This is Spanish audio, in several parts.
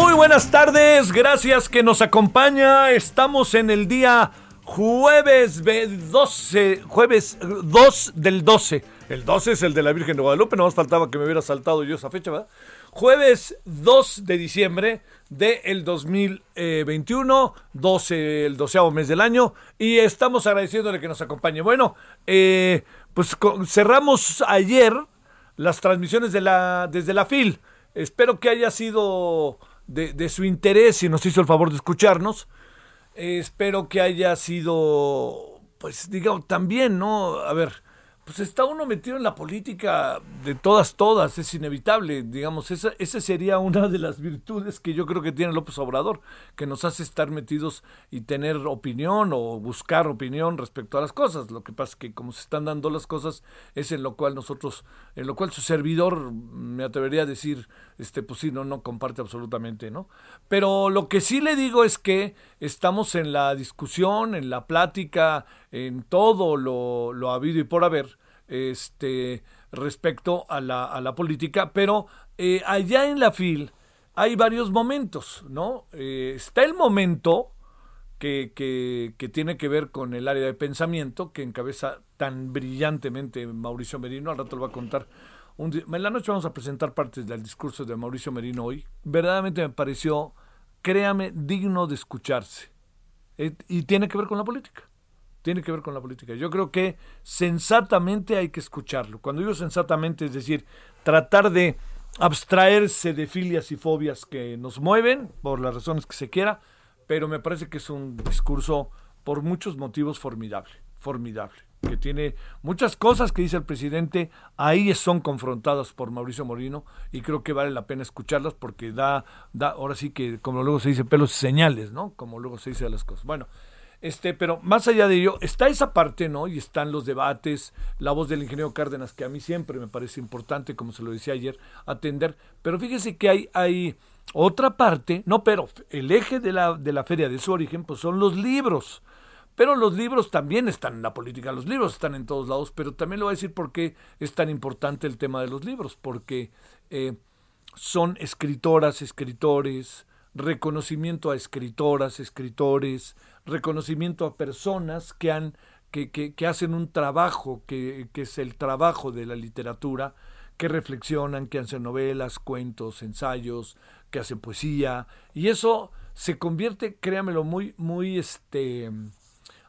Muy buenas tardes, gracias que nos acompaña. Estamos en el día jueves 12, jueves 2 del 12. El 12 es el de la Virgen de Guadalupe, no más faltaba que me hubiera saltado yo esa fecha, ¿verdad? Jueves 2 de diciembre del 2021, 12, el doceavo mes del año, y estamos agradeciéndole que nos acompañe. Bueno, eh, pues cerramos ayer las transmisiones de la, desde la FIL. Espero que haya sido de, de su interés y nos hizo el favor de escucharnos. Eh, espero que haya sido, pues digamos, también, ¿no? A ver, pues está uno metido en la política de todas, todas, es inevitable, digamos, esa, esa sería una de las virtudes que yo creo que tiene López Obrador, que nos hace estar metidos y tener opinión o buscar opinión respecto a las cosas. Lo que pasa es que como se están dando las cosas, es en lo cual nosotros, en lo cual su servidor, me atrevería a decir, este, pues sí, no, no comparte absolutamente, ¿no? Pero lo que sí le digo es que estamos en la discusión, en la plática, en todo lo, lo habido y por haber, este, respecto a la, a la política, pero eh, allá en la FIL hay varios momentos, ¿no? Eh, está el momento que, que, que tiene que ver con el área de pensamiento que encabeza tan brillantemente Mauricio Merino, al rato lo va a contar. En la noche vamos a presentar partes del discurso de Mauricio Merino hoy. Verdaderamente me pareció, créame, digno de escucharse. Eh, y tiene que ver con la política. Tiene que ver con la política. Yo creo que sensatamente hay que escucharlo. Cuando digo sensatamente, es decir, tratar de abstraerse de filias y fobias que nos mueven, por las razones que se quiera, pero me parece que es un discurso por muchos motivos formidable, formidable, que tiene muchas cosas que dice el presidente, ahí son confrontadas por Mauricio Morino y creo que vale la pena escucharlas porque da, da ahora sí que como luego se dice pelos señales, ¿no? Como luego se dice las cosas. Bueno, este, pero más allá de ello, está esa parte, ¿no? Y están los debates, la voz del ingeniero Cárdenas, que a mí siempre me parece importante, como se lo decía ayer, atender. Pero fíjese que hay, hay otra parte, no, pero el eje de la, de la feria de su origen, pues son los libros. Pero los libros también están en la política, los libros están en todos lados, pero también le voy a decir por qué es tan importante el tema de los libros, porque eh, son escritoras, escritores, reconocimiento a escritoras, escritores, reconocimiento a personas que han que, que, hacen un trabajo que, que, es el trabajo de la literatura, que reflexionan, que hacen novelas, cuentos, ensayos, que hacen poesía, y eso se convierte, créamelo, muy, muy este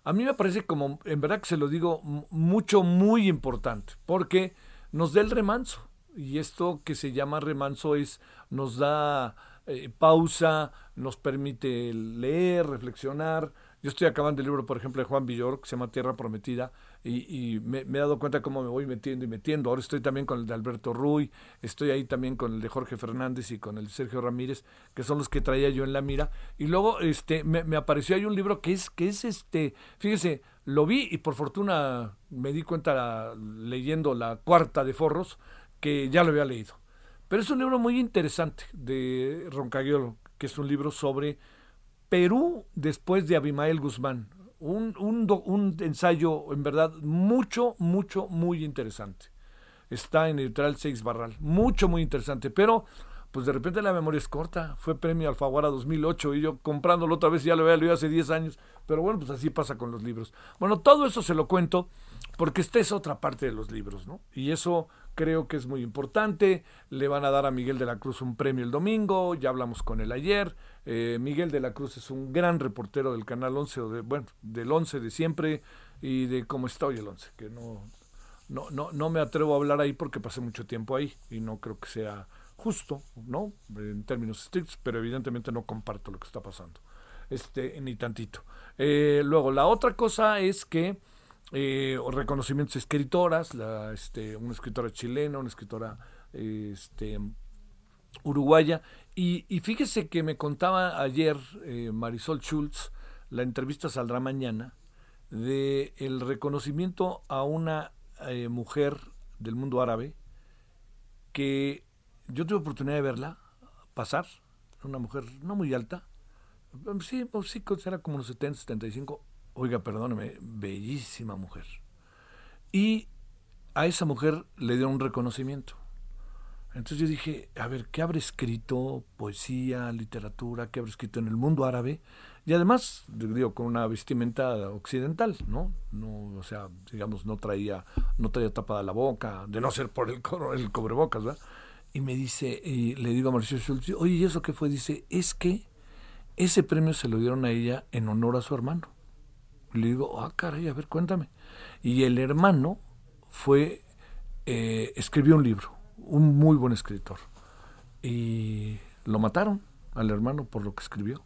a mí me parece como, en verdad que se lo digo, mucho, muy importante, porque nos da el remanso. Y esto que se llama remanso es, nos da eh, pausa, nos permite leer, reflexionar. Yo estoy acabando el libro, por ejemplo, de Juan Villor, que se llama Tierra Prometida, y, me, he dado cuenta cómo me voy metiendo y metiendo. Ahora estoy también con el de Alberto Ruy, estoy ahí también con el de Jorge Fernández y con el de Sergio Ramírez, que son los que traía yo en la mira. Y luego este, me, me apareció ahí un libro que es, que es este, fíjese, lo vi y por fortuna me di cuenta leyendo la cuarta de Forros, que ya lo había leído. Pero es un libro muy interesante de Roncaguiolo, que es un libro sobre Perú después de Abimael Guzmán. Un, un, ensayo, en verdad, mucho, mucho, muy interesante. Está en Editorial Seix Barral. Mucho, muy interesante. Pero, pues de repente la memoria es corta. Fue premio Alfaguara 2008 y yo comprándolo otra vez ya lo había leído hace 10 años. Pero bueno, pues así pasa con los libros. Bueno, todo eso se lo cuento porque esta es otra parte de los libros, ¿no? Y eso creo que es muy importante. Le van a dar a Miguel de la Cruz un premio el domingo, ya hablamos con él ayer. Eh, Miguel de la Cruz es un gran reportero del Canal 11, o de, bueno, del 11 de siempre y de cómo está hoy el 11, que no, no, no, no me atrevo a hablar ahí porque pasé mucho tiempo ahí y no creo que sea justo, ¿no? En términos estrictos, pero evidentemente no comparto lo que está pasando. Este, ni tantito. Eh, luego, la otra cosa es que eh, reconocimientos escritoras, la, este, una escritora chilena, una escritora este, uruguaya. Y, fíjese que me contaba ayer eh, Marisol Schultz, la entrevista saldrá mañana, de el reconocimiento a una eh, mujer del mundo árabe que yo tuve oportunidad de verla pasar, una mujer no muy alta, sí, pues sí, era como unos 70, 75, Oiga, perdóneme, bellísima mujer. Y a esa mujer le dio un reconocimiento. Entonces yo dije, a ver, ¿qué habrá escrito? Poesía, literatura, ¿qué habrá escrito en el mundo árabe? Y además, digo, con una vestimenta occidental, ¿no? no o sea, digamos, no traía, no traía tapada la boca, de no ser por el, el cobrebocas, ¿verdad? Y me dice, y le digo a Mauricio Schultz, oye, ¿y eso qué fue? Dice, es que ese premio se lo dieron a ella en honor a su hermano. Le digo, ah, caray, a ver, cuéntame. Y el hermano fue, eh, escribió un libro, un muy buen escritor. Y lo mataron al hermano por lo que escribió.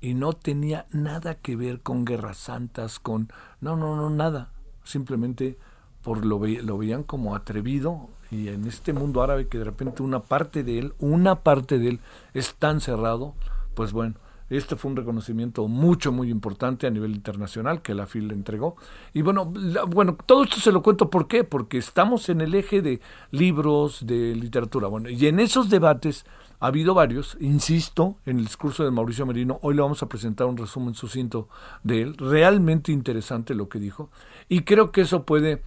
Y no tenía nada que ver con guerras santas, con... No, no, no, nada. Simplemente por lo, lo veían como atrevido y en este mundo árabe que de repente una parte de él, una parte de él es tan cerrado, pues bueno, este fue un reconocimiento mucho, muy importante a nivel internacional que la FIL le entregó. Y bueno, bueno, todo esto se lo cuento ¿por qué? Porque estamos en el eje de libros, de literatura. Bueno, y en esos debates ha habido varios, insisto, en el discurso de Mauricio Merino, hoy le vamos a presentar un resumen sucinto de él, realmente interesante lo que dijo, y creo que eso puede,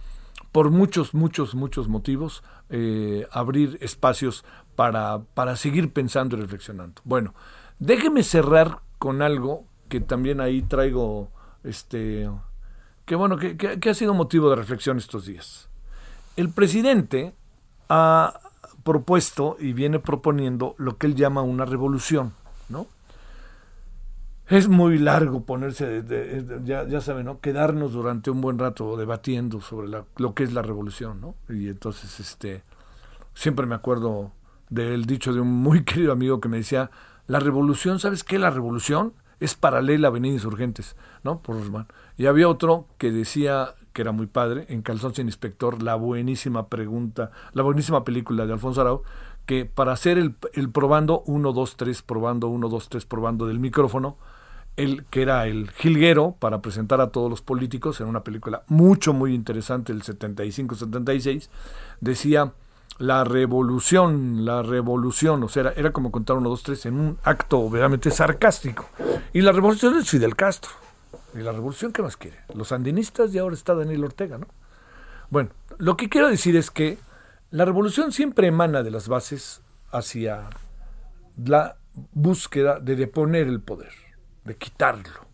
por muchos, muchos, muchos motivos, eh, abrir espacios para, para seguir pensando y reflexionando. Bueno, Déjeme cerrar con algo que también ahí traigo, este, que bueno, que, que, ha sido motivo de reflexión estos días. El presidente ha propuesto y viene proponiendo lo que él llama una revolución, ¿no? Es muy largo ponerse, ya, ya saben, ¿no? Quedarnos durante un buen rato debatiendo sobre lo que es la revolución, ¿no? Y entonces, este, siempre me acuerdo del dicho de un muy querido amigo que me decía, la revolución, ¿sabes qué? La revolución es paralela a Avenida Insurgentes, ¿no? Por Y había otro que decía, que era muy padre, en Calzón sin Inspector, la buenísima pregunta, la buenísima película de Alfonso Arau, que para hacer el, el probando, 1, 2, 3, probando, 1, 2, 3, probando del micrófono, el, que era el jilguero para presentar a todos los políticos en una película mucho, muy interesante del 75-76, decía la revolución, la revolución, o sea, era, como contar uno, dos, tres en un acto obviamente sarcástico. Y la revolución es Fidel Castro. ¿Y la revolución qué más quiere? Los sandinistas y ahora está Daniel Ortega, ¿no? Bueno, lo que quiero decir es que la revolución siempre emana de las bases hacia la búsqueda de deponer el poder, de quitarlo.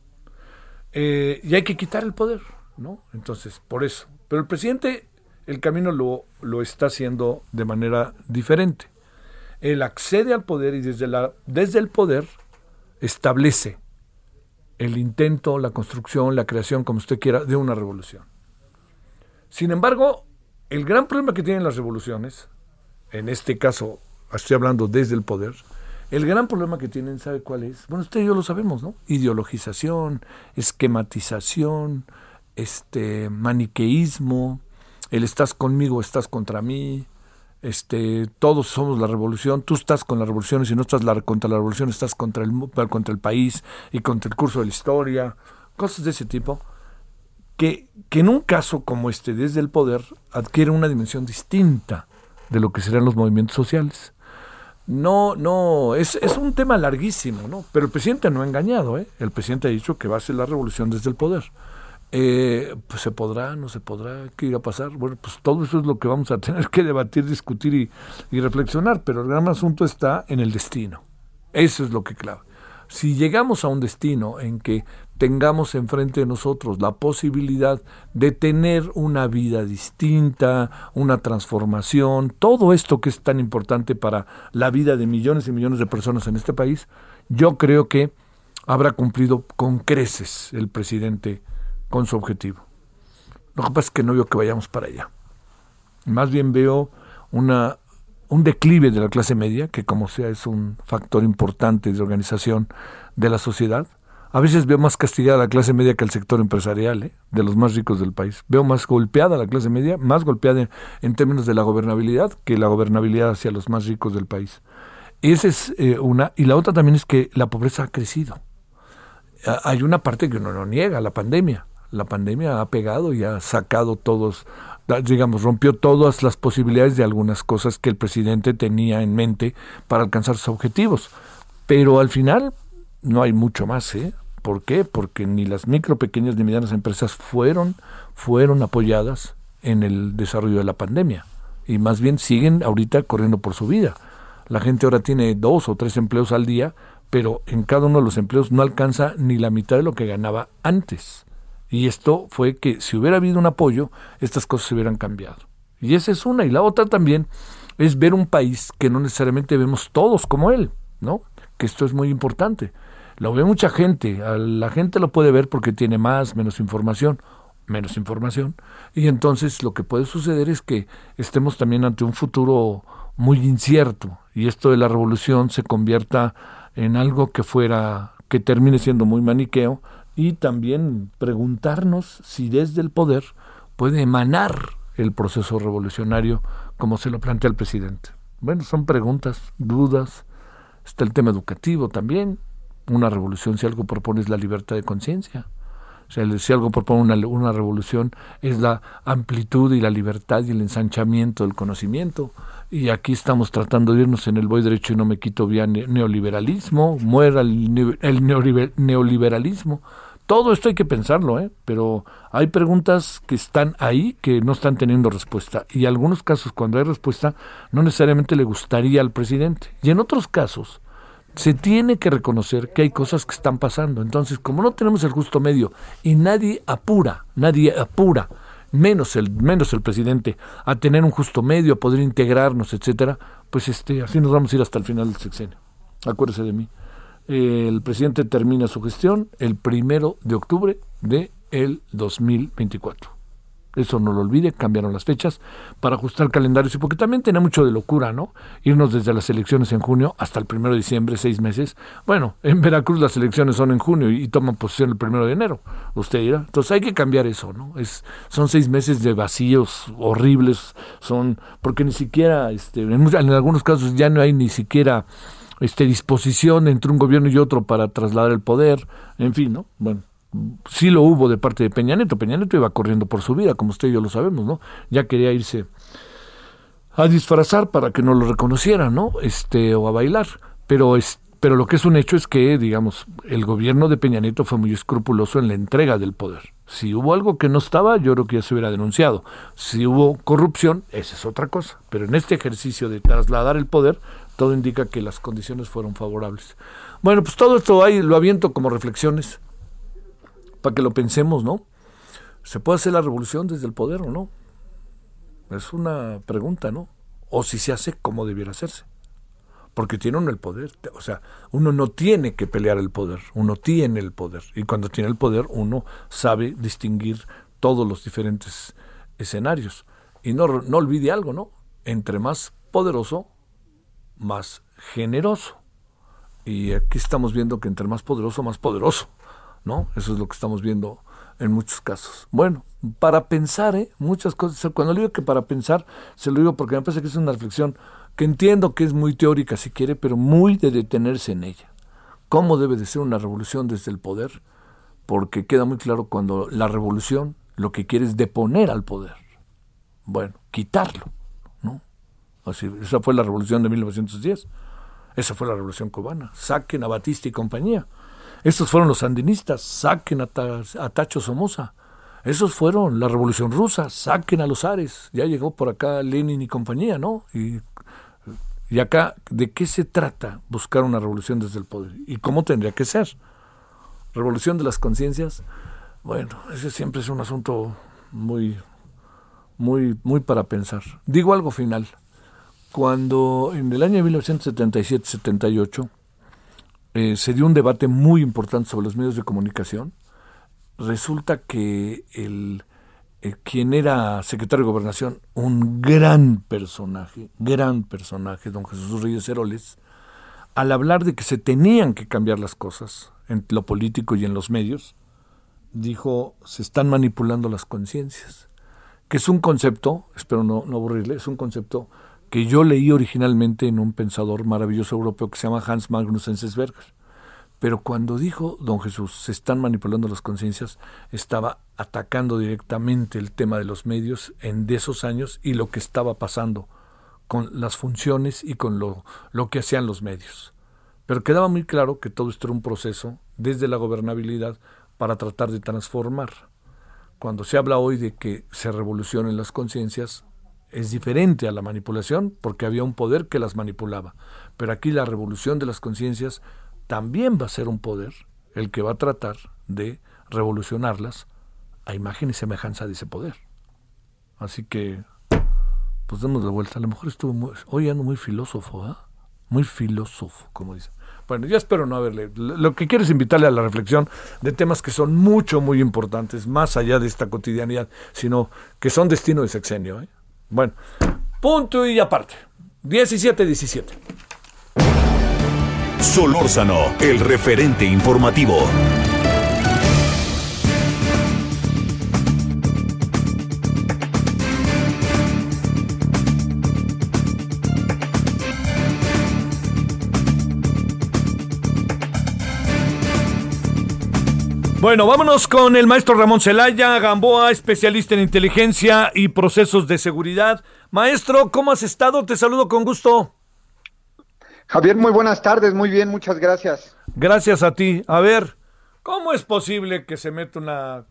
Eh, y hay que quitar el poder, ¿no? Entonces, por eso. Pero el presidente el camino lo, lo está haciendo de manera diferente. Él accede al poder y desde, la, desde el poder establece el intento, la construcción, la creación, como usted quiera, de una revolución. Sin embargo, el gran problema que tienen las revoluciones, en este caso estoy hablando desde el poder, El gran problema que tienen, ¿sabe cuál es? Bueno, usted y yo lo sabemos, ¿no? Ideologización, esquematización, este maniqueísmo, el estás conmigo, estás contra mí, este, todos somos la revolución, tú estás con la revolución y si no estás la, contra la revolución estás contra el, contra el país y contra el curso de la historia, cosas de ese tipo, que, que en un caso como este, desde el poder, adquiere una dimensión distinta de lo que serán los movimientos sociales. No, no, es, es un tema larguísimo, ¿no? Pero el presidente no ha engañado, ¿eh? El presidente ha dicho que va a ser la revolución desde el poder. Eh, pues se podrá, no se podrá, ¿qué irá a pasar? Bueno, pues todo eso es lo que vamos a tener que debatir, discutir y, y reflexionar, pero el gran asunto está en el destino. Eso es lo que clave. Si llegamos a un destino en que tengamos enfrente de nosotros la posibilidad de tener una vida distinta, una transformación, todo esto que es tan importante para la vida de millones y millones de personas en este país, yo creo que habrá cumplido con creces el presidente con su objetivo. Lo que pasa es que no veo que vayamos para allá. Más bien veo un declive de la clase media, que como sea es un factor importante de organización de la sociedad. A veces veo más castigada la clase media que el sector empresarial, ¿eh? de los más ricos del país. Veo más golpeada la clase media, más golpeada en, términos de la gobernabilidad que la gobernabilidad hacia los más ricos del país. Esa es eh, una. Y la otra también es que la pobreza ha crecido. Hay una parte que uno no niega, la pandemia la pandemia ha pegado y ha sacado todos, digamos, rompió todas las posibilidades de algunas cosas que el presidente tenía en mente para alcanzar sus objetivos. Pero al final no hay mucho más, ¿eh? ¿Por qué? Porque ni las micro, pequeñas ni medianas empresas fueron, fueron apoyadas en el desarrollo de la pandemia. Y más bien siguen ahorita corriendo por su vida. La gente ahora tiene dos o tres empleos al día, pero en cada uno de los empleos no alcanza ni la mitad de lo que ganaba antes. Y esto fue que si hubiera habido un apoyo, estas cosas se hubieran cambiado. Y esa es una. Y la otra también es ver un país que no necesariamente vemos todos como él, ¿no? Que esto es muy importante. Lo ve mucha gente, la gente lo puede ver porque tiene más, menos información, menos información. Y entonces lo que puede suceder es que estemos también ante un futuro muy incierto y esto de la revolución se convierta en algo que fuera, que termine siendo muy maniqueo, y también preguntarnos si desde el poder puede emanar el proceso revolucionario como se lo plantea el presidente. Bueno, son preguntas, dudas, está el tema educativo también. Una revolución, si algo propone, es la libertad de conciencia. O sea, si algo propone una, una revolución, es la amplitud y la libertad y el ensanchamiento del conocimiento y aquí estamos tratando de irnos en el voy derecho y no me quito vía neoliberalismo, muera el, neoliberalismo. Todo esto hay que pensarlo, ¿eh? pero hay preguntas que están ahí que no están teniendo respuesta. Y en algunos casos, cuando hay respuesta, no necesariamente le gustaría al presidente. Y en otros casos, se tiene que reconocer que hay cosas que están pasando. Entonces, como no tenemos el justo medio y nadie apura, nadie apura menos el, menos el presidente, a tener un justo medio, a poder integrarnos, etcétera, pues este, así nos vamos a ir hasta el final del sexenio. Acuérdese de mí. El presidente termina su gestión el primero de octubre de el 2024. Eso no lo olvide, cambiaron las fechas para ajustar calendarios y porque también tiene mucho de locura, ¿no? Irnos desde las elecciones en junio hasta el primero de diciembre, seis meses. Bueno, en Veracruz las elecciones son en junio y, toman posición el primero de enero. Usted dirá. Entonces hay que cambiar eso, ¿no? Es, son seis meses de vacíos horribles, son porque ni siquiera, este, en, en algunos casos ya no hay ni siquiera este, disposición entre un gobierno y otro para trasladar el poder, en fin, ¿no? Bueno sí lo hubo de parte de Peña Nieto. Peña iba corriendo por su vida, como usted y yo lo sabemos, ¿no? Ya quería irse a disfrazar para que no lo reconocieran, ¿no? Este, o a bailar. Pero, es, pero lo que es un hecho es que, digamos, el gobierno de Peña Nieto fue muy escrupuloso en la entrega del poder. Si hubo algo que no estaba, yo creo que ya se hubiera denunciado. Si hubo corrupción, esa es otra cosa. Pero en este ejercicio de trasladar el poder, todo indica que las condiciones fueron favorables. Bueno, pues todo esto ahí lo aviento como reflexiones para que lo pensemos, ¿no? ¿Se puede hacer la revolución desde el poder o no? Es una pregunta, ¿no? O si se hace, ¿cómo debiera hacerse? Porque tiene uno el poder. O sea, uno no tiene que pelear el poder, uno tiene el poder. Y cuando tiene el poder, uno sabe distinguir todos los diferentes escenarios. Y no, no olvide algo, ¿no? Entre más poderoso, más generoso. Y aquí estamos viendo que entre más poderoso, más poderoso, ¿no? Eso es lo que estamos viendo en muchos casos. Bueno, para pensar, ¿eh? Muchas cosas. Cuando le digo que para pensar, se lo digo porque me parece que es una reflexión que entiendo que es muy teórica si quiere, pero muy de detenerse en ella. ¿Cómo debe de ser una revolución desde el poder? Porque queda muy claro cuando la revolución lo que quiere es deponer al poder. Bueno, quitarlo, ¿no? Así, esa fue la revolución de 1910. Esa fue la revolución cubana. Saquen a Batista y compañía. Estos fueron los sandinistas. Saquen a, Tacho Somoza. Esos fueron la revolución rusa. Saquen a los Ares. Ya llegó por acá Lenin y compañía, ¿no? Y, y acá, ¿de qué se trata buscar una revolución desde el poder? ¿Y cómo tendría que ser? Revolución de las conciencias. Bueno, ese siempre es un asunto muy, muy, muy para pensar. Digo algo final. Cuando en el año 1977-78 eh, se dio un debate muy importante sobre los medios de comunicación, resulta que el, eh, quien era secretario de Gobernación, un gran personaje, gran personaje, don Jesús Reyes Heroles, al hablar de que se tenían que cambiar las cosas en lo político y en los medios, dijo, se están manipulando las conciencias, que es un concepto, espero no, no aburrirle, es un concepto que yo leí originalmente en un pensador maravilloso europeo que se llama Hans Magnus Enzensberger. Pero cuando dijo don Jesús, se están manipulando las conciencias, estaba atacando directamente el tema de los medios en esos años y lo que estaba pasando con las funciones y con lo, lo que hacían los medios. Pero quedaba muy claro que todo esto era un proceso desde la gobernabilidad para tratar de transformar. Cuando se habla hoy de que se revolucionen las conciencias, es diferente a la manipulación porque había un poder que las manipulaba. Pero aquí la revolución de las conciencias también va a ser un poder el que va a tratar de revolucionarlas a imagen y semejanza de ese poder. Así que, pues demos de vuelta. A lo mejor estuvo muy, hoy ando muy filósofo, ¿eh? Muy filósofo, como dice. Bueno, ya espero no haberle. Lo que quiero es invitarle a la reflexión de temas que son mucho, muy importantes, más allá de esta cotidianidad, sino que son destino de sexenio. ¿eh? Bueno, punto y aparte. 17-17. Solórzano, el referente informativo. Bueno, vámonos con el maestro Ramón Celaya, Gamboa, especialista en inteligencia y procesos de seguridad. Maestro, ¿cómo has estado? Te saludo con gusto. Javier, muy buenas tardes, muy bien, muchas gracias. Gracias a ti. A ver, ¿cómo es posible que se meta una,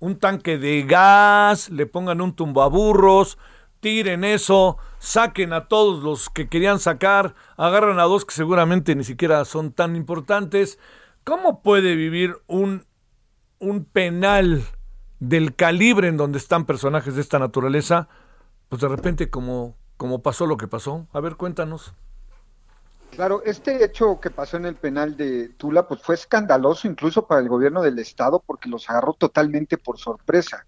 un, tanque de gas, le pongan un tumbaburros, tiren eso, saquen a todos los que querían sacar, agarran a dos que seguramente ni siquiera son tan importantes? ¿Cómo puede vivir un un penal del calibre en donde están personajes de esta naturaleza, pues de repente como, como pasó lo que pasó. A ver, cuéntanos. Claro, este hecho que pasó en el penal de Tula, pues fue escandaloso incluso para el gobierno del estado porque los agarró totalmente por sorpresa.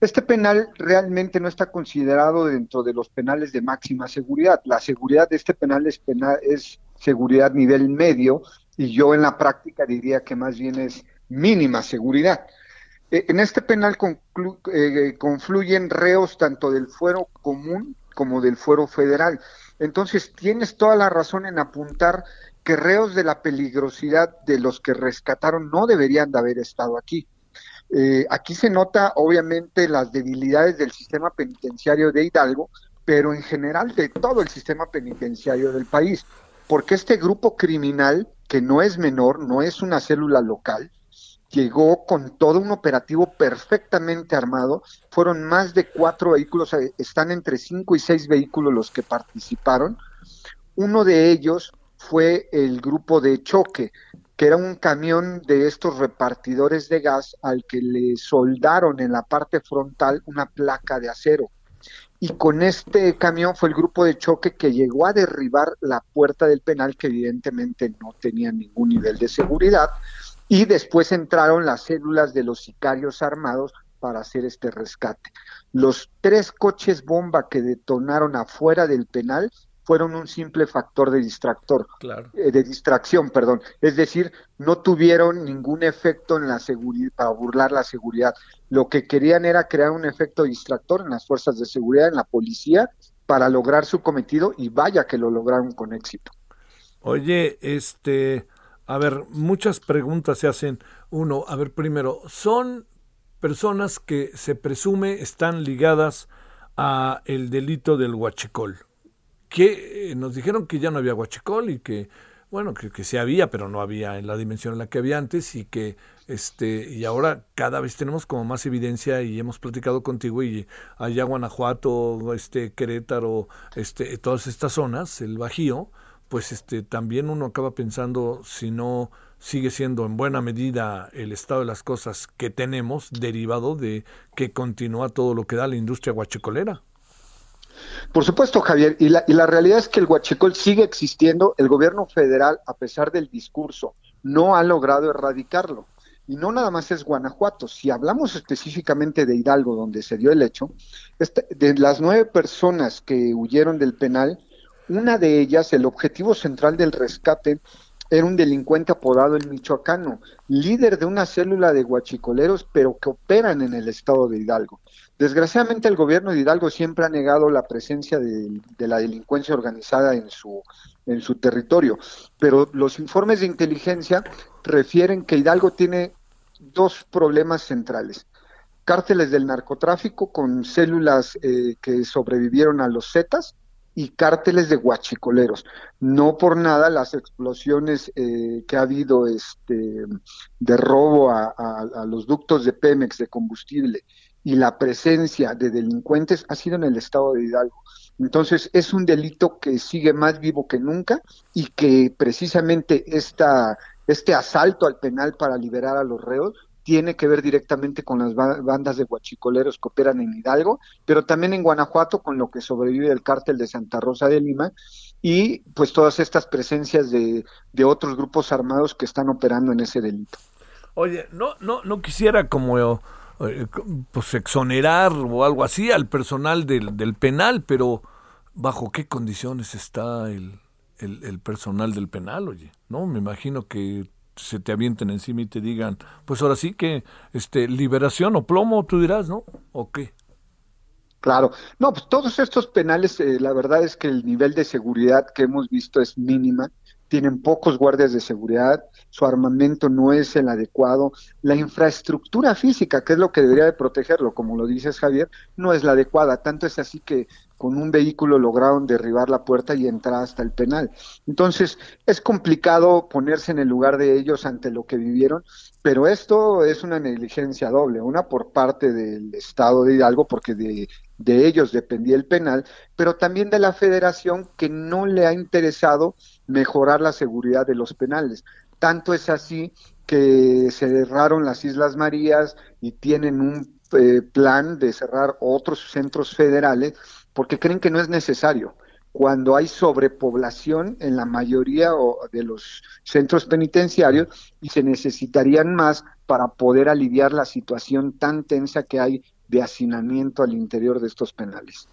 Este penal realmente no está considerado dentro de los penales de máxima seguridad. La seguridad de este penal es, penal, es seguridad nivel medio y yo en la práctica diría que más bien es mínima seguridad. E, en este penal eh, confluyen reos tanto del fuero común como del fuero federal. Entonces, tienes toda la razón en apuntar que reos de la peligrosidad de los que rescataron no deberían de haber estado aquí. Eh, aquí se nota obviamente las debilidades del sistema penitenciario de Hidalgo, pero en general de todo el sistema penitenciario del país, porque este grupo criminal, que no es menor, no es una célula local, llegó con todo un operativo perfectamente armado. Fueron más de cuatro vehículos, eh, están entre cinco y seis vehículos los que participaron. Uno de ellos fue el grupo de choque, que era un camión de estos repartidores de gas al que le soldaron en la parte frontal una placa de acero. Y con este camión fue el grupo de choque que llegó a derribar la puerta del penal, que evidentemente no tenía ningún nivel de seguridad, y después entraron las células de los sicarios armados para hacer este rescate. Los tres coches bomba que detonaron afuera del penal fueron un simple factor de distractor, Claro. eh, de distracción, perdón. Es decir, no tuvieron ningún efecto en la seguridad para burlar la seguridad. Lo que querían era crear un efecto distractor en las fuerzas de seguridad, en la policía, para lograr su cometido y vaya que lo lograron con éxito. Oye, este, a ver, muchas preguntas se hacen. Uno, a ver, primero, son personas que se presume están ligadas a el delito del huachicol. Que eh, nos dijeron que ya no había huachicol y que, bueno, que, que sí había, pero no había en la dimensión en la que había antes y que, este, y ahora cada vez tenemos como más evidencia y hemos platicado contigo y allá Guanajuato, este, Querétaro, este, todas estas zonas, el Bajío, pues este también uno acaba pensando si no sigue siendo en buena medida el estado de las cosas que tenemos derivado de que continúa todo lo que da la industria guachicolera. Por supuesto, Javier, y la, y la realidad es que el huachicol sigue existiendo, el gobierno federal, a pesar del discurso, no ha logrado erradicarlo. Y no nada más es Guanajuato, si hablamos específicamente de Hidalgo, donde se dio el hecho, este, de las nueve personas que huyeron del penal, una de ellas, el objetivo central del rescate, era un delincuente apodado el Michoacano, líder de una célula de guachicoleros, pero que operan en el estado de Hidalgo. Desgraciadamente el gobierno de Hidalgo siempre ha negado la presencia de, la delincuencia organizada en su, en su territorio, pero los informes de inteligencia refieren que Hidalgo tiene dos problemas centrales. Cárteles del narcotráfico con células eh, que sobrevivieron a los Zetas y cárteles de guachicoleros. No por nada las explosiones eh, que ha habido este, de robo a, a, los ductos de Pemex de combustible y la presencia de delincuentes ha sido en el estado de Hidalgo. Entonces es un delito que sigue más vivo que nunca y que precisamente esta, este asalto al penal para liberar a los reos tiene que ver directamente con las bandas de guachicoleros que operan en Hidalgo, pero también en Guanajuato con lo que sobrevive el cártel de Santa Rosa de Lima y pues todas estas presencias de, de otros grupos armados que están operando en ese delito. Oye, no, no, no quisiera como eh, pues exonerar o algo así al personal del, del penal, pero ¿bajo qué condiciones está el, el, el personal del penal, oye? No, me imagino que se te avienten encima y te digan, pues ahora sí que este liberación o plomo, tú dirás, ¿no? ¿O qué? Claro, no, pues todos estos penales, eh, la verdad es que el nivel de seguridad que hemos visto es mínima, tienen pocos guardias de seguridad, su armamento no es el adecuado, la infraestructura física, que es lo que debería de protegerlo, como lo dices Javier, no es la adecuada, tanto es así que con un vehículo lograron derribar la puerta y entrar hasta el penal. Entonces, es complicado ponerse en el lugar de ellos ante lo que vivieron, pero esto es una negligencia doble, una por parte del Estado de Hidalgo, porque de, de ellos dependía el penal, pero también de la federación que no le ha interesado mejorar la seguridad de los penales. Tanto es así que cerraron las Islas Marías y tienen un eh, plan de cerrar otros centros federales porque creen que no es necesario. Cuando hay sobrepoblación en la mayoría de los centros penitenciarios y se necesitarían más para poder aliviar la situación tan tensa que hay de hacinamiento al interior de estos penales.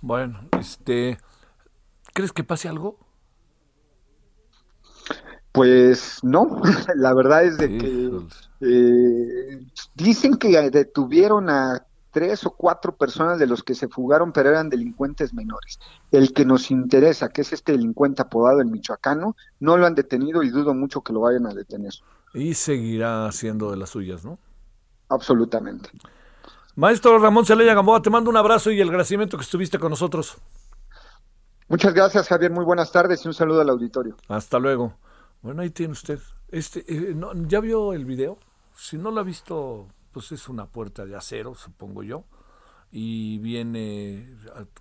Bueno, este, ¿crees que pase algo? Pues no, la verdad es de que eh, dicen que detuvieron a tres o cuatro personas de los que se fugaron, pero eran delincuentes menores. El que nos interesa, que es este delincuente apodado el michoacano, no lo han detenido y dudo mucho que lo vayan a detener. Y seguirá siendo de las suyas, ¿no? Absolutamente. Maestro Ramón Celaya Gamboa, te mando un abrazo y el agradecimiento que estuviste con nosotros. Muchas gracias, Javier. Muy buenas tardes y un saludo al auditorio. Hasta luego. Bueno, ahí tiene usted. Este, eh, no, ¿Ya vio el video? Si no lo ha visto, pues es una puerta de acero, supongo yo. Y viene,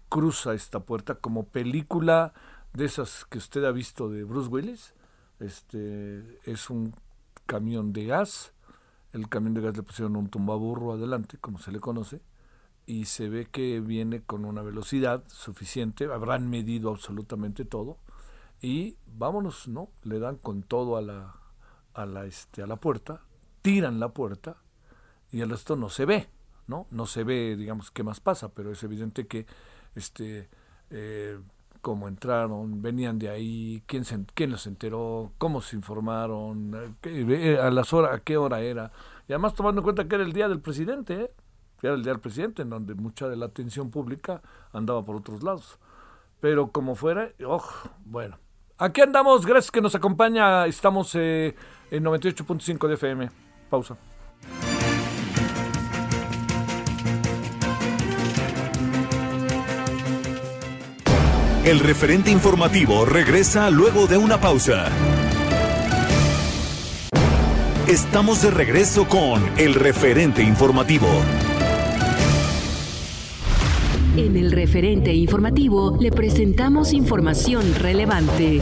cruza esta puerta como película de esas que usted ha visto de Bruce Willis. Este es un camión de gas. El camión de gas le pusieron un tumbaburro adelante, como se le conoce, y se ve que viene con una velocidad suficiente. Habrán medido absolutamente todo y vámonos, ¿no? Le dan con todo a la, a la, este, a la puerta, tiran la puerta y el resto no se ve, ¿no? No se ve, digamos, qué más pasa, pero es evidente que, este, eh, cómo entraron, venían de ahí, quién, se, quién los enteró, cómo se informaron, eh, a las horas, a qué hora era. Y además tomando en cuenta que era el día del presidente, ¿eh? que era el día del presidente, en donde mucha de la atención pública andaba por otros lados. Pero como fuera, oh, bueno. Aquí andamos, gracias que nos acompaña, estamos eh, en 98.5 de FM. Pausa. El referente informativo regresa luego de una pausa. Estamos de regreso con el referente informativo. En el referente informativo le presentamos información relevante.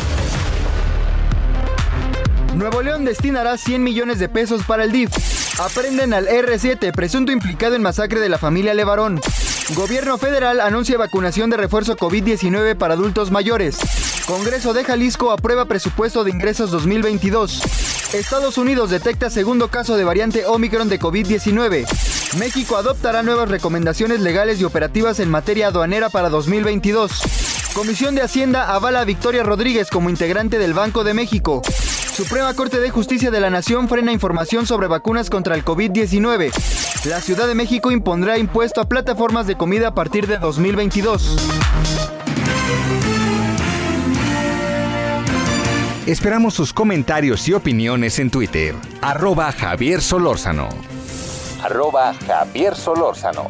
Nuevo León destinará 100 millones de pesos para el DIF. Aprenden al R7, presunto implicado en masacre de la familia Levarón. Gobierno federal anuncia vacunación de refuerzo COVID-19 para adultos mayores. Congreso de Jalisco aprueba presupuesto de ingresos 2022. Estados Unidos detecta segundo caso de variante Omicron de COVID-19. México adoptará nuevas recomendaciones legales y operativas en materia aduanera para 2022. Comisión de Hacienda avala a Victoria Rodríguez como integrante del Banco de México. Suprema Corte de Justicia de la Nación frena información sobre vacunas contra el COVID-19. La Ciudad de México impondrá impuesto a plataformas de comida a partir de 2022. Esperamos sus comentarios y opiniones en Twitter. Arroba Javier Solórzano. Arroba Javier Solórzano.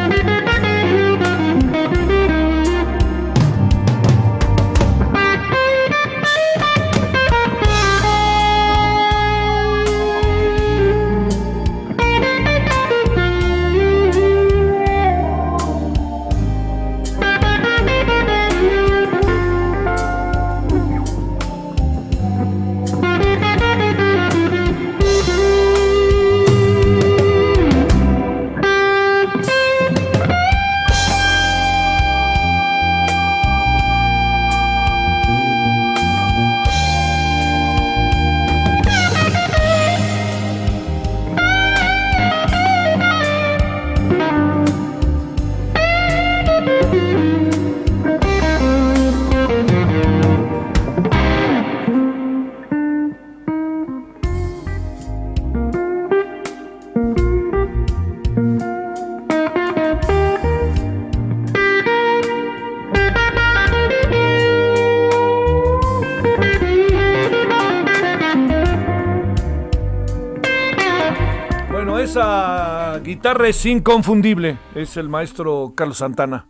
guitarra es inconfundible, es el maestro Carlos Santana.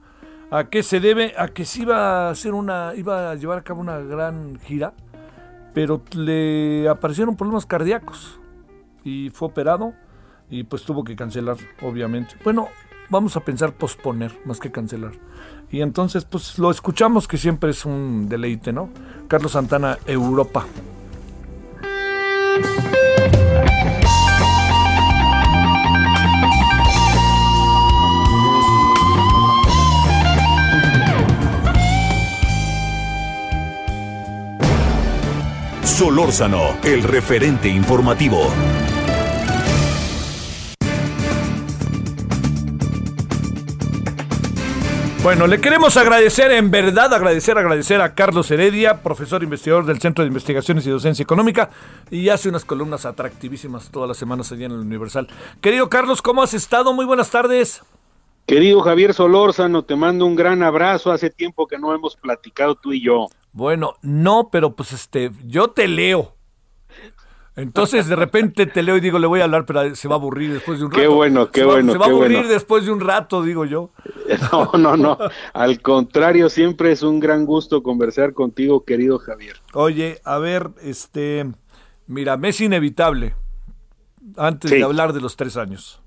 ¿A qué se debe? A que se iba a hacer una, iba a llevar a cabo una gran gira, pero le aparecieron problemas cardíacos y fue operado y pues tuvo que cancelar, obviamente. Bueno, vamos a pensar posponer más que cancelar. Y entonces pues lo escuchamos que siempre es un deleite, ¿no? Carlos Santana, Europa. Solórzano, el referente informativo. Bueno, le queremos agradecer, en verdad, agradecer, agradecer a Carlos Heredia, profesor investigador del Centro de Investigaciones y Docencia Económica, y hace unas columnas atractivísimas todas las semanas allí en el Universal. Querido Carlos, ¿cómo has estado? Muy buenas tardes. Querido Javier Solórzano, te mando un gran abrazo. Hace tiempo que no hemos platicado tú y yo. Bueno, no, pero pues este, yo te leo. Entonces de repente te leo y digo, le voy a hablar, pero se va a aburrir después de un rato. Qué bueno, qué se va, bueno. Se va a aburrir bueno. después de un rato, digo yo. No, no, no. Al contrario, siempre es un gran gusto conversar contigo, querido Javier. Oye, a ver, este, mira, me es inevitable, antes de hablar de los tres años.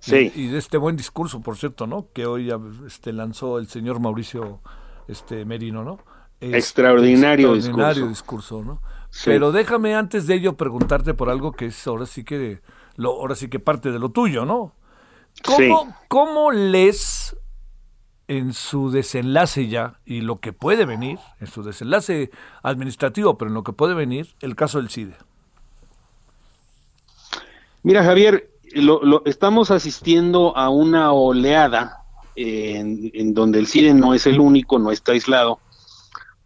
Sí. Y, de este buen discurso, por cierto, ¿no? Que hoy este, lanzó el señor Mauricio este, Merino, ¿no? Este, extraordinario, extraordinario discurso. ¿no? Pero déjame antes de ello preguntarte por algo que es ahora sí que lo, ahora sí que parte de lo tuyo, ¿no? ¿Cómo, ¿Cómo lees en su desenlace ya y lo que puede venir, en su desenlace administrativo, pero en lo que puede venir, el caso del CIDE? Mira, Javier, lo, estamos asistiendo a una oleada en, donde el CIDE no es el único, no está aislado,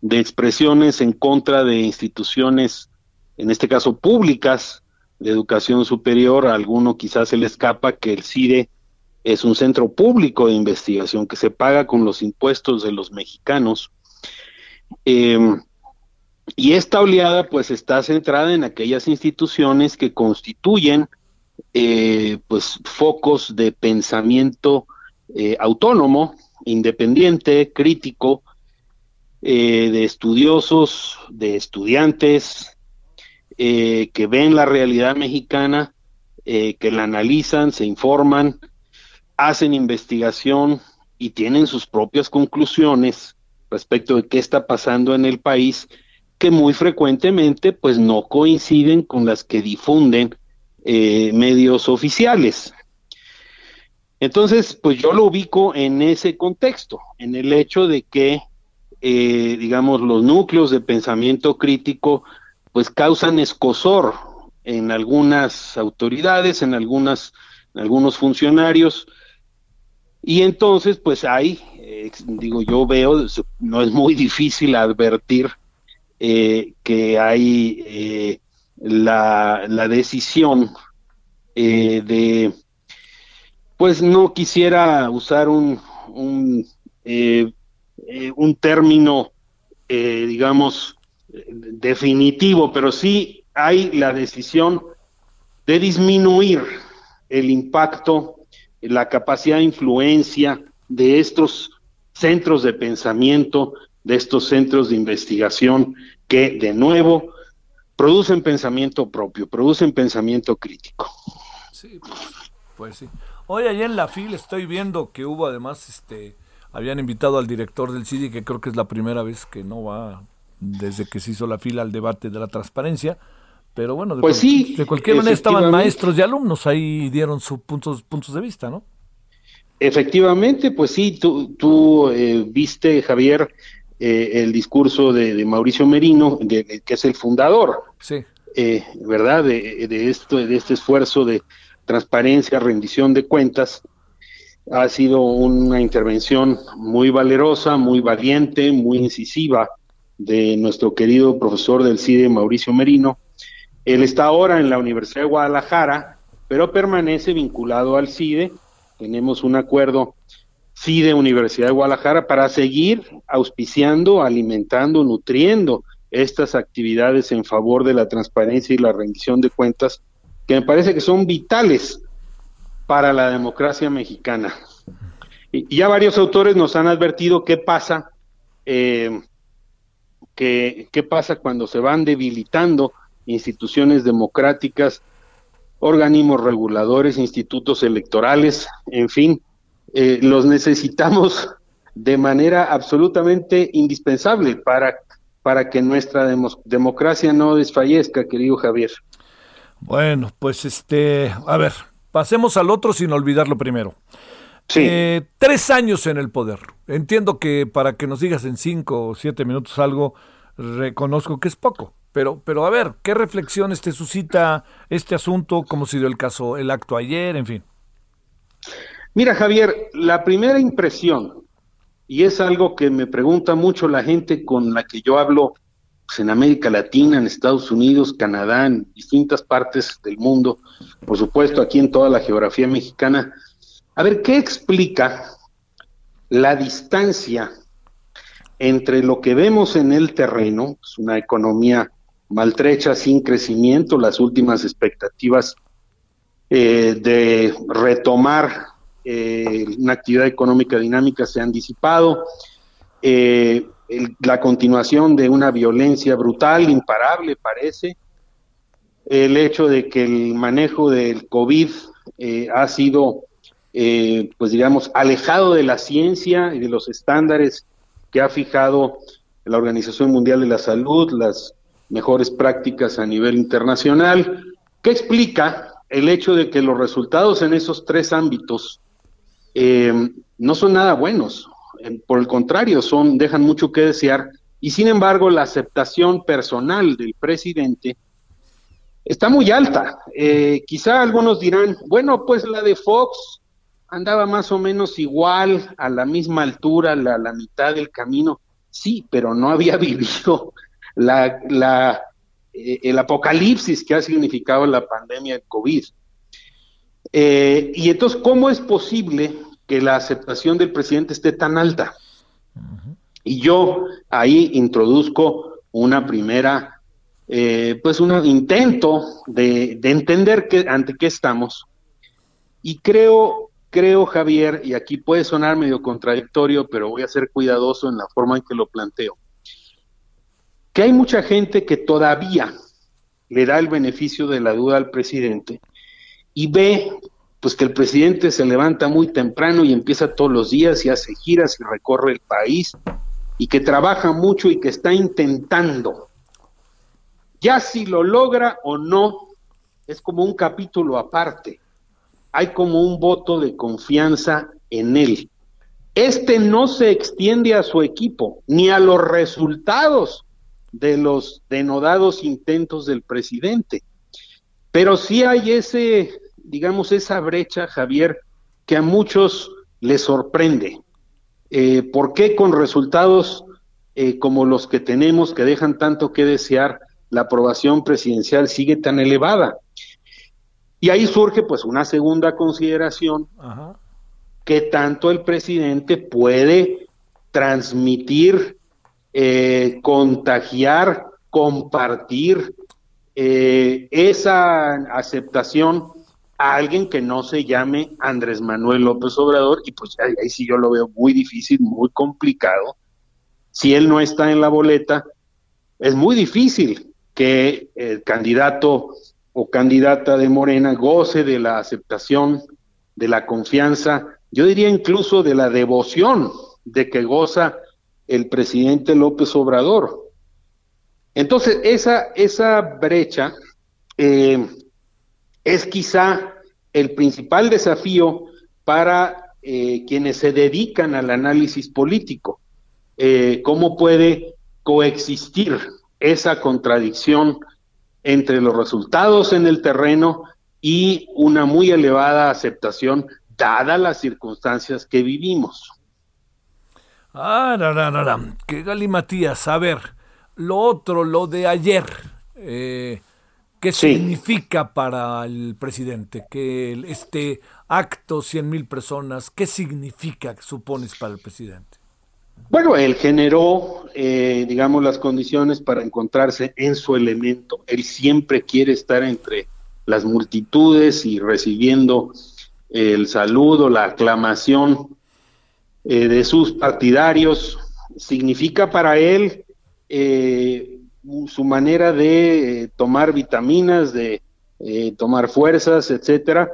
de expresiones en contra de instituciones, en este caso públicas, de educación superior. A alguno quizás se le escapa que el CIDE es un centro público de investigación que se paga con los impuestos de los mexicanos. Em, y esta oleada pues está centrada en aquellas instituciones que constituyen eh, pues focos de pensamiento eh, autónomo, independiente, crítico, eh, de estudiosos, de estudiantes que ven la realidad mexicana, que la analizan, se informan, hacen investigación y tienen sus propias conclusiones respecto de qué está pasando en el país, que muy frecuentemente pues no coinciden con las que difunden eh, medios oficiales. Entonces, pues yo lo ubico en ese contexto, en el hecho de que, eh, digamos, los núcleos de pensamiento crítico, pues causan escosor en algunas autoridades, en algunas, en algunos funcionarios, y entonces, pues hay, eh, digo, yo veo, no es muy difícil advertir que hay la, la decisión eh, de, pues no quisiera usar un, eh, eh, un término, digamos, definitivo, pero sí hay la decisión de disminuir el impacto, la capacidad de influencia de estos centros de pensamiento, de estos centros de investigación que, de nuevo, producen pensamiento propio, producen pensamiento crítico. Sí, pues, pues, sí. Hoy allá en la fila estoy viendo que hubo además, este, habían invitado al director del CIDI, que creo que es la primera vez que no va desde que se hizo la fila al debate de la transparencia. Pero bueno, de, pues sí, de cualquier manera estaban maestros y alumnos ahí dieron sus puntos, puntos de vista, ¿no? Efectivamente, pues sí, tú, tú eh, viste, Javier, eh, el discurso de, Mauricio Merino, de, que es el fundador, sí. Eh, ¿verdad? De, de, esto, de este esfuerzo de transparencia, rendición de cuentas. Ha sido una intervención muy valerosa, muy valiente, muy incisiva de nuestro querido profesor del CIDE, Mauricio Merino. Él está ahora en la Universidad de Guadalajara, pero permanece vinculado al CIDE. Tenemos un acuerdo de Universidad de Guadalajara para seguir auspiciando, alimentando, nutriendo estas actividades en favor de la transparencia y la rendición de cuentas que me parece que son vitales para la democracia mexicana. Y ya varios autores nos han advertido qué pasa, eh, qué pasa cuando se van debilitando instituciones democráticas, organismos reguladores, institutos electorales, en fin, eh, los necesitamos de manera absolutamente indispensable para, para que nuestra democracia no desfallezca, querido Javier. Bueno, pues este, a ver, pasemos al otro sin olvidar lo primero. Sí. Eh, tres años en el poder. Entiendo que para que nos digas en cinco o siete minutos algo, reconozco que es poco. Pero, pero a ver, ¿qué reflexiones te suscita este asunto? ¿Cómo se dio el caso, el acto ayer? En fin. Mira, Javier, la primera impresión, y es algo que me pregunta mucho la gente con la que yo hablo pues, en América Latina, en Estados Unidos, Canadá, en distintas partes del mundo, por supuesto aquí en toda la geografía mexicana, a ver, ¿qué explica la distancia entre lo que vemos en el terreno, es pues, una economía maltrecha, sin crecimiento, las últimas expectativas eh, de retomar eh, una actividad económica dinámica se han disipado, eh, la continuación de una violencia brutal, imparable parece, el hecho de que el manejo del COVID eh, ha sido, eh, pues digamos, alejado de la ciencia y de los estándares que ha fijado la Organización Mundial de la Salud, las mejores prácticas a nivel internacional, que explica el hecho de que los resultados en esos tres ámbitos eh, no son nada buenos. Por el contrario, son, dejan mucho que desear. Y sin embargo, la aceptación personal del presidente está muy alta. Eh, quizá algunos dirán, bueno, pues la de Fox andaba más o menos igual, a la misma altura, la, la mitad del camino. Sí, pero no había vivido eh, el apocalipsis que ha significado la pandemia de COVID. Eh, y entonces, ¿cómo es posible que la aceptación del presidente esté tan alta? Y yo ahí introduzco una primera, eh, pues un intento de, de entender que, ante qué estamos. Y creo, creo, Javier, y aquí puede sonar medio contradictorio, pero voy a ser cuidadoso en la forma en que lo planteo, que hay mucha gente que todavía le da el beneficio de la duda al presidente y ve pues que el presidente se levanta muy temprano y empieza todos los días y hace giras y recorre el país y que trabaja mucho y que está intentando. Ya si lo logra o no, es como un capítulo aparte. Hay como un voto de confianza en él. Este no se extiende a su equipo, ni a los resultados de los denodados intentos del presidente. Pero sí hay ese, digamos, esa brecha, Javier, que a muchos les sorprende. Eh, ¿Por qué con resultados eh, como los que tenemos, que dejan tanto que desear, la aprobación presidencial sigue tan elevada? Y ahí surge pues una segunda consideración, que tanto el presidente puede transmitir, eh, contagiar, compartir esa aceptación a alguien que no se llame Andrés Manuel López Obrador, y pues ahí, sí yo lo veo muy difícil, muy complicado. Si él no está en la boleta, es muy difícil que el candidato o candidata de Morena goce de la aceptación, de la confianza, yo diría incluso de la devoción de que goza el presidente López Obrador. Entonces, esa, esa brecha eh, es quizá el principal desafío para eh, quienes se dedican al análisis político. Eh, ¿Cómo puede coexistir esa contradicción entre los resultados en el terreno y una muy elevada aceptación dadas las circunstancias que vivimos? Ah, no, no, no, no. Que Matías, a ver, lo otro, lo de ayer. Eh, ¿Qué significa para el presidente que este acto, 100 mil personas, qué significa, supones, para el presidente? Bueno, él generó, eh, digamos, las condiciones para encontrarse en su elemento. Él siempre quiere estar entre las multitudes y recibiendo el saludo, la aclamación eh, de sus partidarios. Significa para él eh, su manera de eh, tomar vitaminas, de eh, tomar fuerzas, etcétera.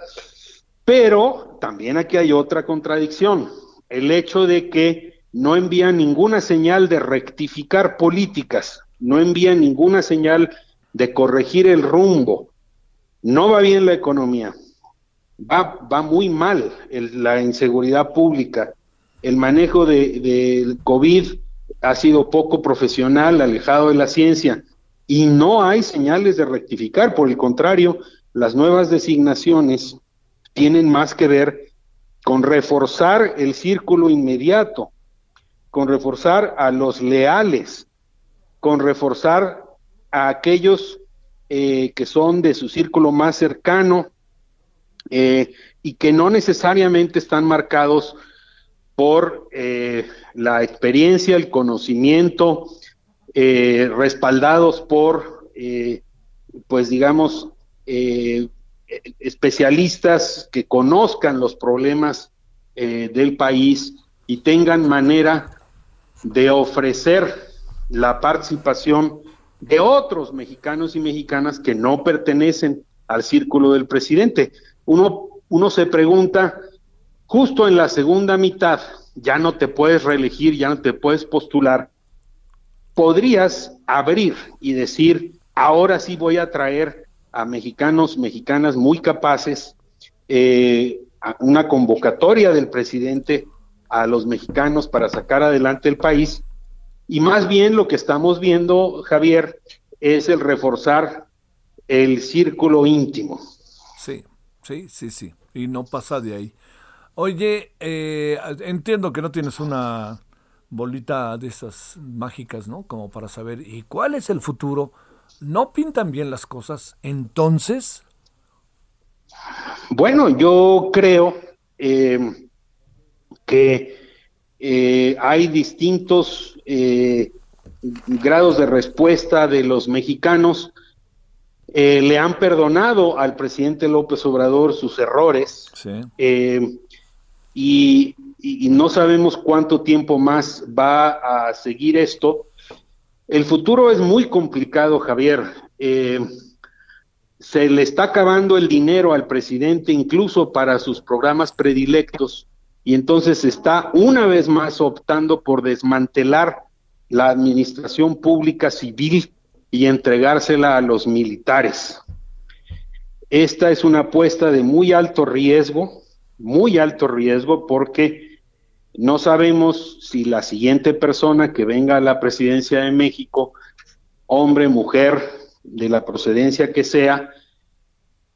Pero también aquí hay otra contradicción, el hecho de que no envía ninguna señal de rectificar políticas, no envía ninguna señal de corregir el rumbo. No va bien la economía, va, va muy mal la inseguridad pública, el manejo de, del COVID ha sido poco profesional, alejado de la ciencia, y no hay señales de rectificar. Por el contrario, las nuevas designaciones tienen más que ver con reforzar el círculo inmediato, con reforzar a los leales, con reforzar a aquellos eh, que son de su círculo más cercano eh, y que no necesariamente están marcados por eh, la experiencia, el conocimiento, eh, respaldados por, eh, pues digamos, especialistas que conozcan los problemas del país y tengan manera de ofrecer la participación de otros mexicanos y mexicanas que no pertenecen al círculo del presidente. Uno, uno se pregunta, justo en la segunda mitad, ya no te puedes reelegir, ya no te puedes postular, podrías abrir y decir, ahora sí voy a traer a mexicanos, mexicanas muy capaces, eh, una convocatoria del presidente a los mexicanos para sacar adelante el país. Y más bien lo que estamos viendo, Javier, es el reforzar el círculo íntimo. Sí, sí, sí, sí. Y no pasa de ahí. Oye, eh, entiendo que no tienes una bolita de esas mágicas, ¿no? Como para saber, ¿y cuál es el futuro? ¿No pintan bien las cosas? Entonces... Bueno, yo creo eh, que eh, hay distintos eh, grados de respuesta de los mexicanos. le han perdonado al presidente López Obrador sus errores y, no sabemos cuánto tiempo más va a seguir esto. El futuro es muy complicado, Javier. se le está acabando el dinero al presidente incluso para sus programas predilectos y entonces está una vez más optando por desmantelar la administración pública civil y entregársela a los militares. Esta es una apuesta de muy alto riesgo, muy alto riesgo, porque no sabemos si la siguiente persona que venga a la presidencia de México, hombre, mujer, de la procedencia que sea,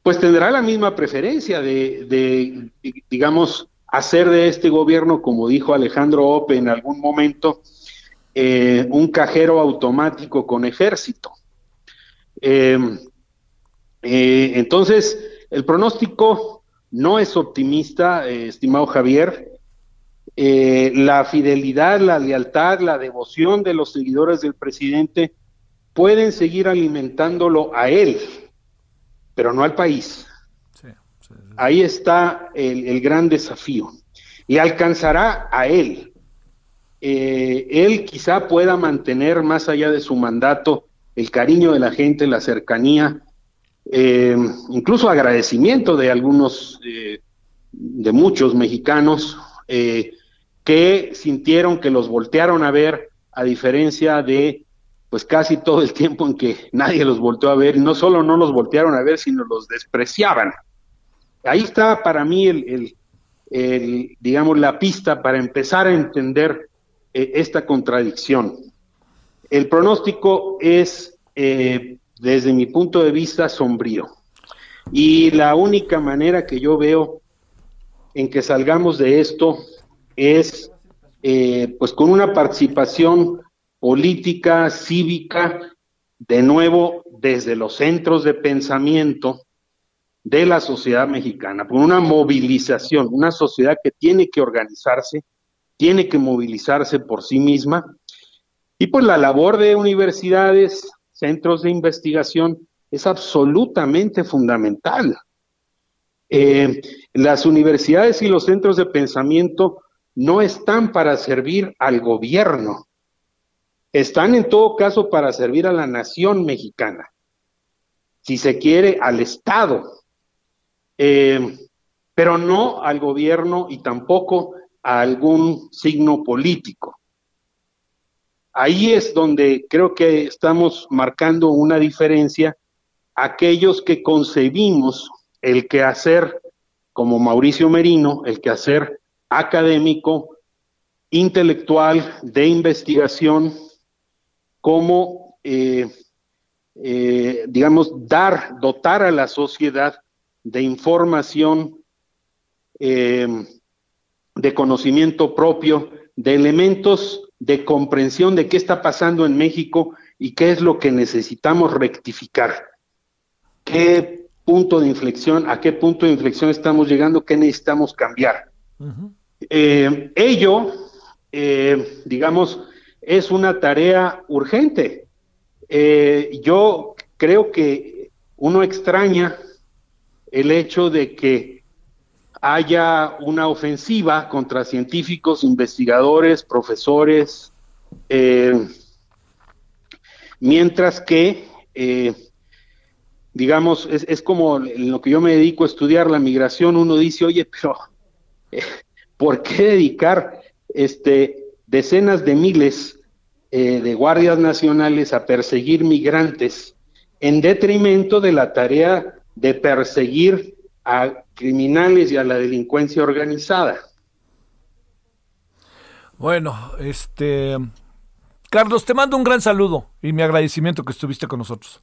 pues tendrá la misma preferencia de, digamos, hacer de este gobierno, como dijo Alejandro Ope en algún momento, eh, un cajero automático con ejército. Em, eh, entonces, el pronóstico no es optimista, eh, estimado Javier. la fidelidad, la lealtad, la devoción de los seguidores del presidente pueden seguir alimentándolo a él, pero no al país. Ahí está el, gran desafío. Y alcanzará a él. Eh, él quizá pueda mantener más allá de su mandato el cariño de la gente, la cercanía, eh, incluso agradecimiento de algunos, eh, de muchos mexicanos que sintieron que los voltearon a ver, a diferencia de pues casi todo el tiempo en que nadie los volteó a ver, y no solo no los voltearon a ver, sino los despreciaban. Ahí está para mí el, digamos, la pista para empezar a entender eh, esta contradicción. El pronóstico es, eh, desde mi punto de vista, sombrío. Y la única manera que yo veo en que salgamos de esto es, eh, pues, con una participación política, cívica, de nuevo, desde los centros de pensamiento, de la sociedad mexicana, por una movilización, una sociedad que tiene que organizarse, tiene que movilizarse por sí misma, y pues la labor de universidades, centros de investigación, es absolutamente fundamental. Eh, las universidades y los centros de pensamiento no están para servir al gobierno, están en todo caso para servir a la nación mexicana, si se quiere, al Estado, eh, pero no al gobierno y tampoco a algún signo político. Ahí es donde creo que estamos marcando una diferencia. Aquellos que concebimos el quehacer como Mauricio Merino, el quehacer académico, intelectual, de investigación, como, eh, eh, digamos, dar, dotar a la sociedad de información, eh, de conocimiento propio, de elementos de comprensión de qué está pasando en México y qué es lo que necesitamos rectificar. ¿Qué punto de inflexión, a qué punto de inflexión estamos llegando, qué necesitamos cambiar? Eh, ello, eh, digamos, es una tarea urgente. yo creo que uno extraña el hecho de que haya una ofensiva contra científicos, investigadores, profesores, eh, Mientras que, eh, digamos, es, como en lo que yo me dedico a estudiar la migración, uno dice, oye, pero eh, ¿por qué dedicar este, decenas de miles de guardias nacionales a perseguir migrantes en detrimento de la tarea de perseguir a criminales y a la delincuencia organizada? Bueno, este Carlos, te mando un gran saludo y mi agradecimiento que estuviste con nosotros.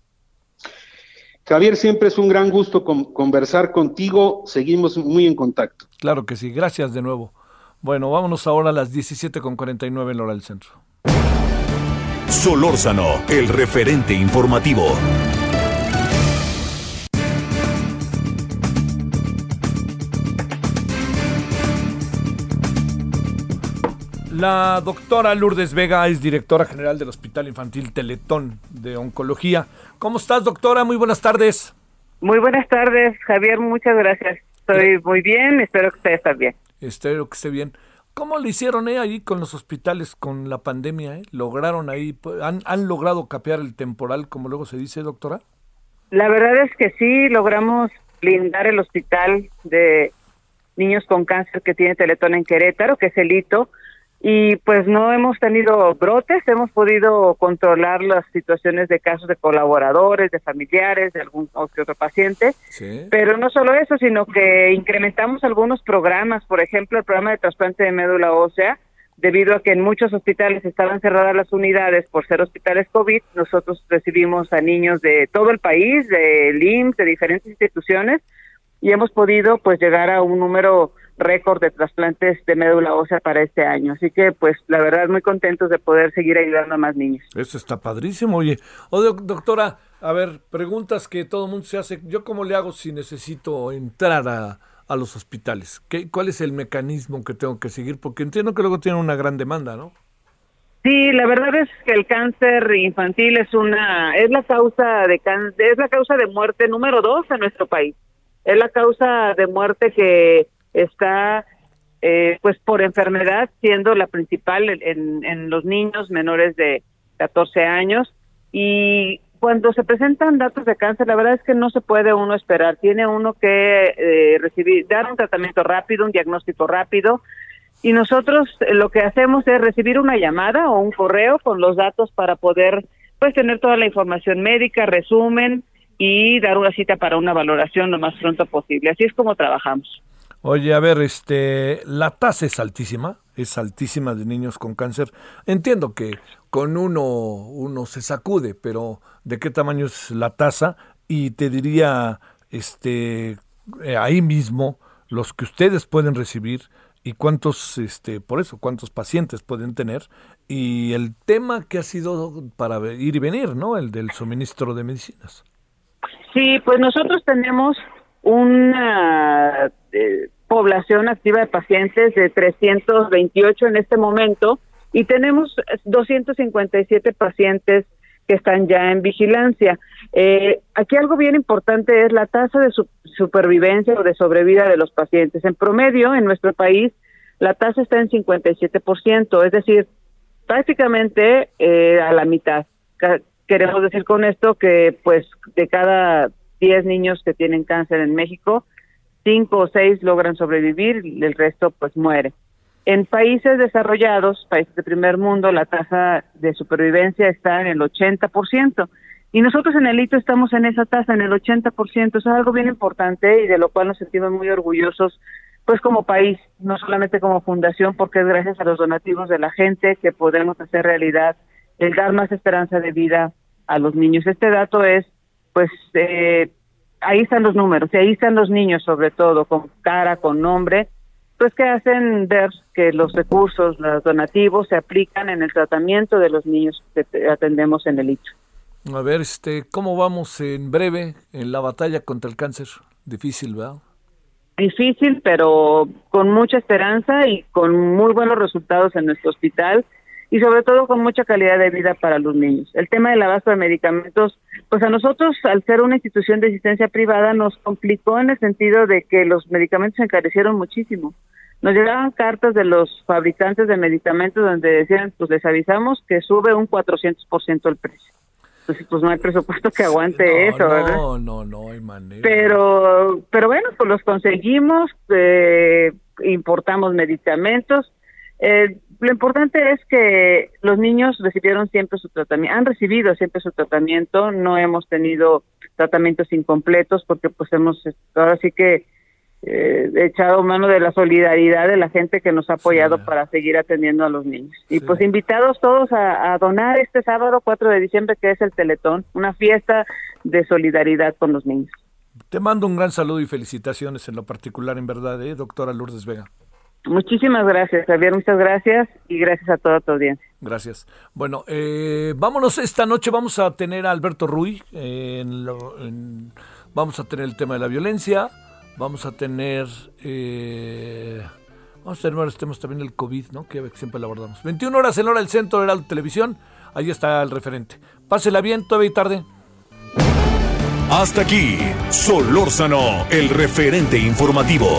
Javier, siempre es un gran gusto conversar contigo. Seguimos muy en contacto. Claro que sí. Gracias de nuevo. Bueno, vámonos ahora a las 17.49 en Hora del Centro. Solórzano, el referente informativo. La doctora Lourdes Vega es directora general del Hospital Infantil Teletón de Oncología. ¿Cómo estás, doctora? Muy buenas tardes. Muy buenas tardes, Javier. Muchas gracias. Estoy muy bien. Espero que usted esté bien. Espero que esté bien. ¿Cómo le hicieron eh, ahí con los hospitales con la pandemia? Eh? ¿Lograron ahí, han, han logrado capear el temporal, como luego se dice, doctora? La verdad es que sí, logramos blindar el hospital de niños con cáncer que tiene Teletón en Querétaro, que es el hito y pues no hemos tenido brotes, hemos podido controlar las situaciones de casos de colaboradores, de familiares, de algún otro paciente, pero no solo eso, sino que incrementamos algunos programas, por ejemplo, el programa de trasplante de médula ósea, debido a que en muchos hospitales estaban cerradas las unidades por ser hospitales COVID, nosotros recibimos a niños de todo el país, de IMSS, de diferentes instituciones, y hemos podido pues llegar a un número récord de trasplantes de médula ósea para este año. Así que, pues, la verdad, muy contentos de poder seguir ayudando a más niños. Eso está padrísimo. Oye, o doctora, a ver, preguntas que todo el mundo se hace. ¿Yo cómo le hago si necesito entrar a, a los hospitales? ¿Qué, ¿Cuál es el mecanismo que tengo que seguir? Porque entiendo que luego tienen una gran demanda, ¿no? Sí, la verdad es que el cáncer infantil es una es la causa de es la causa de muerte número dos en nuestro país. Es la causa de muerte que está eh, pues por enfermedad siendo la principal en, en los niños menores de 14 años y cuando se presentan datos de cáncer, la verdad es que no se puede uno esperar. Tiene uno que eh, recibir, dar un tratamiento rápido, un diagnóstico rápido. Y nosotros eh, lo que hacemos es recibir una llamada o un correo con los datos para poder, pues, tener toda la información médica, resumen y dar una cita para una valoración lo más pronto posible. Así es como trabajamos. Oye, a ver, este, la tasa es altísima, es altísima de niños con cáncer. Entiendo que con uno uno se sacude, pero ¿de qué tamaño es la tasa? Y te diría, este, eh, ahí mismo los que ustedes pueden recibir y cuántos, este, por eso, cuántos pacientes pueden tener y el tema que ha sido para ir y venir, ¿no? El del suministro de medicinas. Sí, pues nosotros tenemos una eh, población activa de pacientes de 328 en este momento y tenemos 257 pacientes que están ya en vigilancia. Eh, aquí algo bien importante es la tasa de supervivencia o de sobrevida de los pacientes. En promedio, en nuestro país, la tasa está en 57%, es decir, prácticamente eh, a la mitad. Queremos decir con esto que, pues, de cada 10 niños que tienen cáncer en México, cinco o seis logran sobrevivir el resto pues muere. En países desarrollados, países de primer mundo, la tasa de supervivencia está en el 80%. Y nosotros en el hito estamos en esa tasa, en el 80%. Eso es algo bien importante y de lo cual nos sentimos muy orgullosos, pues como país, no solamente como fundación, porque es gracias a los donativos de la gente que podemos hacer realidad el dar más esperanza de vida a los niños. Este dato es, pues, eh, ahí están los números y ahí están los niños sobre todo, con cara, con nombre, pues que hacen ver que los recursos, los donativos se aplican en el tratamiento de los niños que atendemos en el ICHO. A ver, este, ¿cómo vamos en breve en la batalla contra el cáncer? Difícil, ¿verdad? Difícil, pero con mucha esperanza y con muy buenos resultados en nuestro hospital y sobre todo con mucha calidad de vida para los niños. El tema del abasto de medicamentos, pues a nosotros, al ser una institución de asistencia privada, nos complicó en el sentido de que los medicamentos se encarecieron muchísimo. Nos llegaban cartas de los fabricantes de medicamentos donde decían, pues les avisamos que sube un 400% el precio. pues, pues no hay presupuesto que aguante eso, ¿verdad? No, no, no hay manera. Pero, pero bueno, pues los conseguimos, eh, importamos medicamentos. Eh, lo importante es que los niños recibieron siempre su tratamiento, han recibido siempre su tratamiento, no hemos tenido tratamientos incompletos porque pues hemos, ahora sí que eh, echado mano de la solidaridad de la gente que nos ha apoyado para seguir atendiendo a los niños. Y pues invitados todos a, donar este sábado 4 de diciembre que es el Teletón, una fiesta de solidaridad con los niños. Te mando un gran saludo y felicitaciones en lo particular, en verdad, ¿eh? doctora Lourdes Vega. Muchísimas gracias, Javier, muchas gracias y gracias a toda tu audiencia. Gracias. Bueno, eh, vámonos esta noche, vamos a tener a Alberto Ruy, vamos a tener el tema de la violencia, vamos a tener... Eh, vamos a tener varios temas también el COVID, ¿no? Que siempre lo abordamos. 21 horas en hora del centro de la televisión, ahí está el referente. Pásela bien, todavía y tarde. Hasta aquí, Solórzano, el referente informativo.